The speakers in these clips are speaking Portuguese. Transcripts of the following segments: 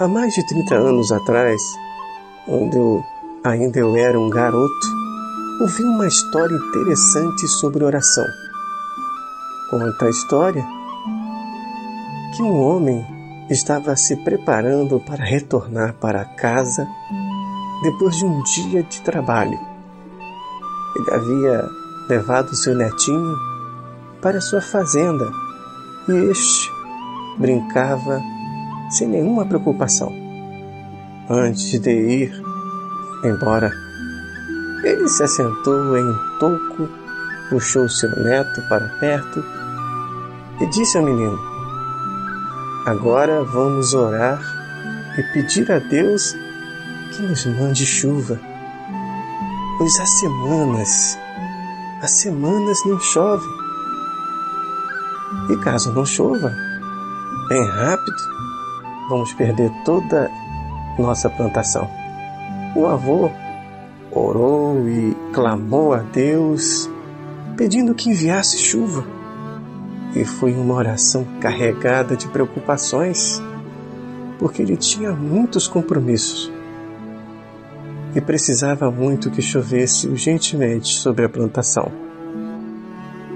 Há mais de 30 anos atrás, quando eu, ainda eu era um garoto, ouvi uma história interessante sobre oração. Conta a história que um homem estava se preparando para retornar para casa depois de um dia de trabalho. Ele havia levado seu netinho para sua fazenda e este brincava sem nenhuma preocupação. Antes de ir embora, ele se assentou em um toco, puxou seu neto para perto e disse ao menino: Agora vamos orar e pedir a Deus que nos mande chuva, pois há semanas, há semanas não chove. E caso não chova, bem rápido, vamos perder toda nossa plantação. O avô orou e clamou a Deus, pedindo que enviasse chuva. E foi uma oração carregada de preocupações, porque ele tinha muitos compromissos e precisava muito que chovesse urgentemente sobre a plantação.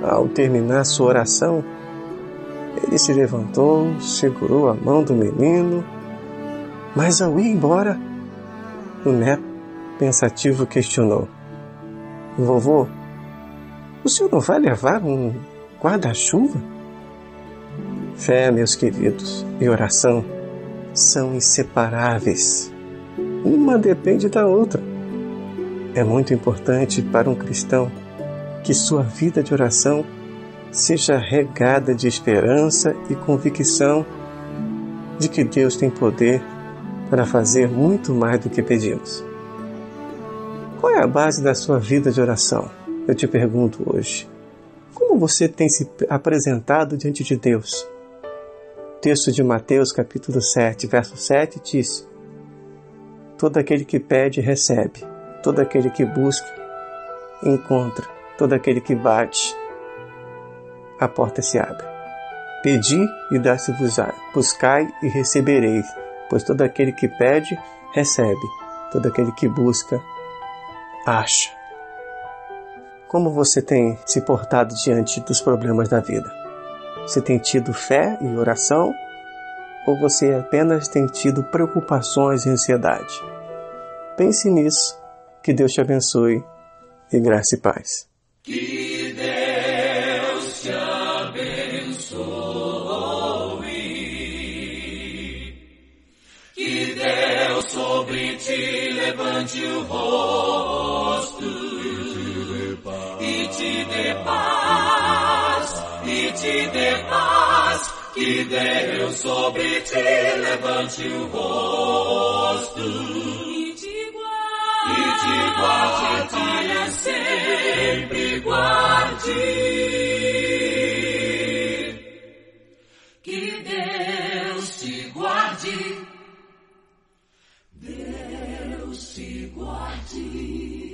Ao terminar sua oração, ele se levantou, segurou a mão do menino, mas ao ir embora, o neto pensativo questionou: Vovô, o senhor não vai levar um guarda-chuva? Fé, meus queridos, e oração são inseparáveis. Uma depende da outra. É muito importante para um cristão que sua vida de oração seja regada de esperança e convicção de que Deus tem poder para fazer muito mais do que pedimos. Qual é a base da sua vida de oração? Eu te pergunto hoje. Como você tem se apresentado diante de Deus? O texto de Mateus, capítulo 7, verso 7 diz: Todo aquele que pede, recebe. Todo aquele que busca, encontra. Todo aquele que bate, a porta se abre. Pedi e dá-se-vos-á. Buscai e recebereis. Pois todo aquele que pede, recebe. Todo aquele que busca, acha. Como você tem se portado diante dos problemas da vida? Você tem tido fé e oração? Ou você apenas tem tido preocupações e ansiedade? Pense nisso. Que Deus te abençoe e graça e paz. Sobre ti levante o rosto e te dê paz, e te dê paz. Que Deus sobre ti levante o rosto e te guarde, para sempre guarde. igual.